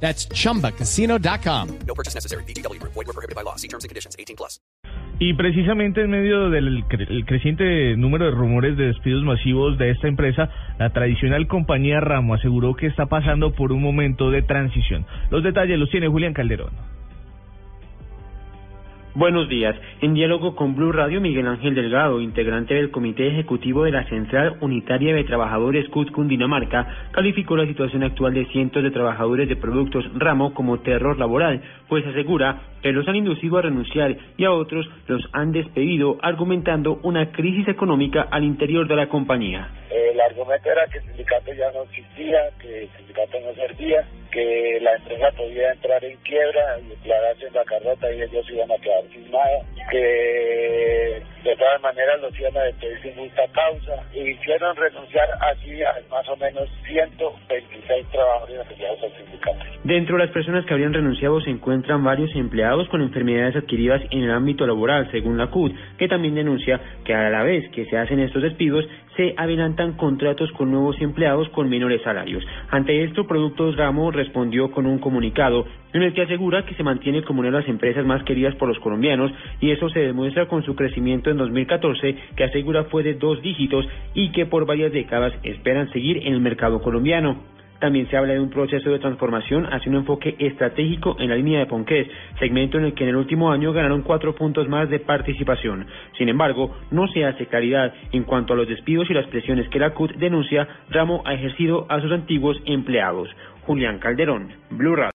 That's chumbacasino.com. No purchase necessary. BGW. Void were prohibited by law. See terms and conditions. 18 plus. Y precisamente en medio del cre- el creciente número de rumores de despidos masivos de esta empresa, la tradicional compañía Ramo aseguró que está pasando por un momento de transición. Los detalles los tiene Julián Calderón. Buenos días. En diálogo con Blue Radio, Miguel Ángel Delgado, integrante del Comité Ejecutivo de la Central Unitaria de Trabajadores CUT Cundinamarca, calificó la situación actual de cientos de trabajadores de productos ramo como terror laboral, pues asegura que los han inducido a renunciar y a otros los han despedido, argumentando una crisis económica al interior de la compañía. El argumento era que el sindicato ya no existía, que el sindicato no servía, que la empresa podía entrar en quiebra y declararse en bancarrota y ellos iban a quedar sin nada, que de todas maneras los iban a despedir sin justa causa. Y hicieron renunciar así a más o menos 126 trabajadores afiliados al sindicato. Dentro de las personas que habrían renunciado se encuentran varios empleados con enfermedades adquiridas en el ámbito laboral, según la CUT, que también denuncia que a la vez que se hacen estos despidos, se adelantan contratos con nuevos empleados con menores salarios. Ante esto, Productos Ramo respondió con un comunicado en el que asegura que se mantiene como una de las empresas más queridas por los colombianos y eso se demuestra con su crecimiento en 2014, que asegura fue de dos dígitos y que por varias décadas esperan seguir en el mercado colombiano. También se habla de un proceso de transformación hacia un enfoque estratégico en la línea de Ponqués, segmento en el que en el último año ganaron cuatro puntos más de participación. Sin embargo, no se hace claridad en cuanto a los despidos y las presiones que la CUT denuncia Ramo ha ejercido a sus antiguos empleados. Julián Calderón, Blue Radio.